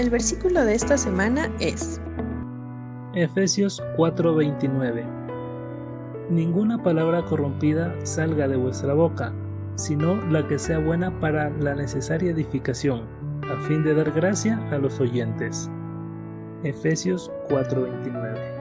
El versículo de esta semana es Efesios 4:29 Ninguna palabra corrompida salga de vuestra boca, sino la que sea buena para la necesaria edificación, a fin de dar gracia a los oyentes. Efesios 4:29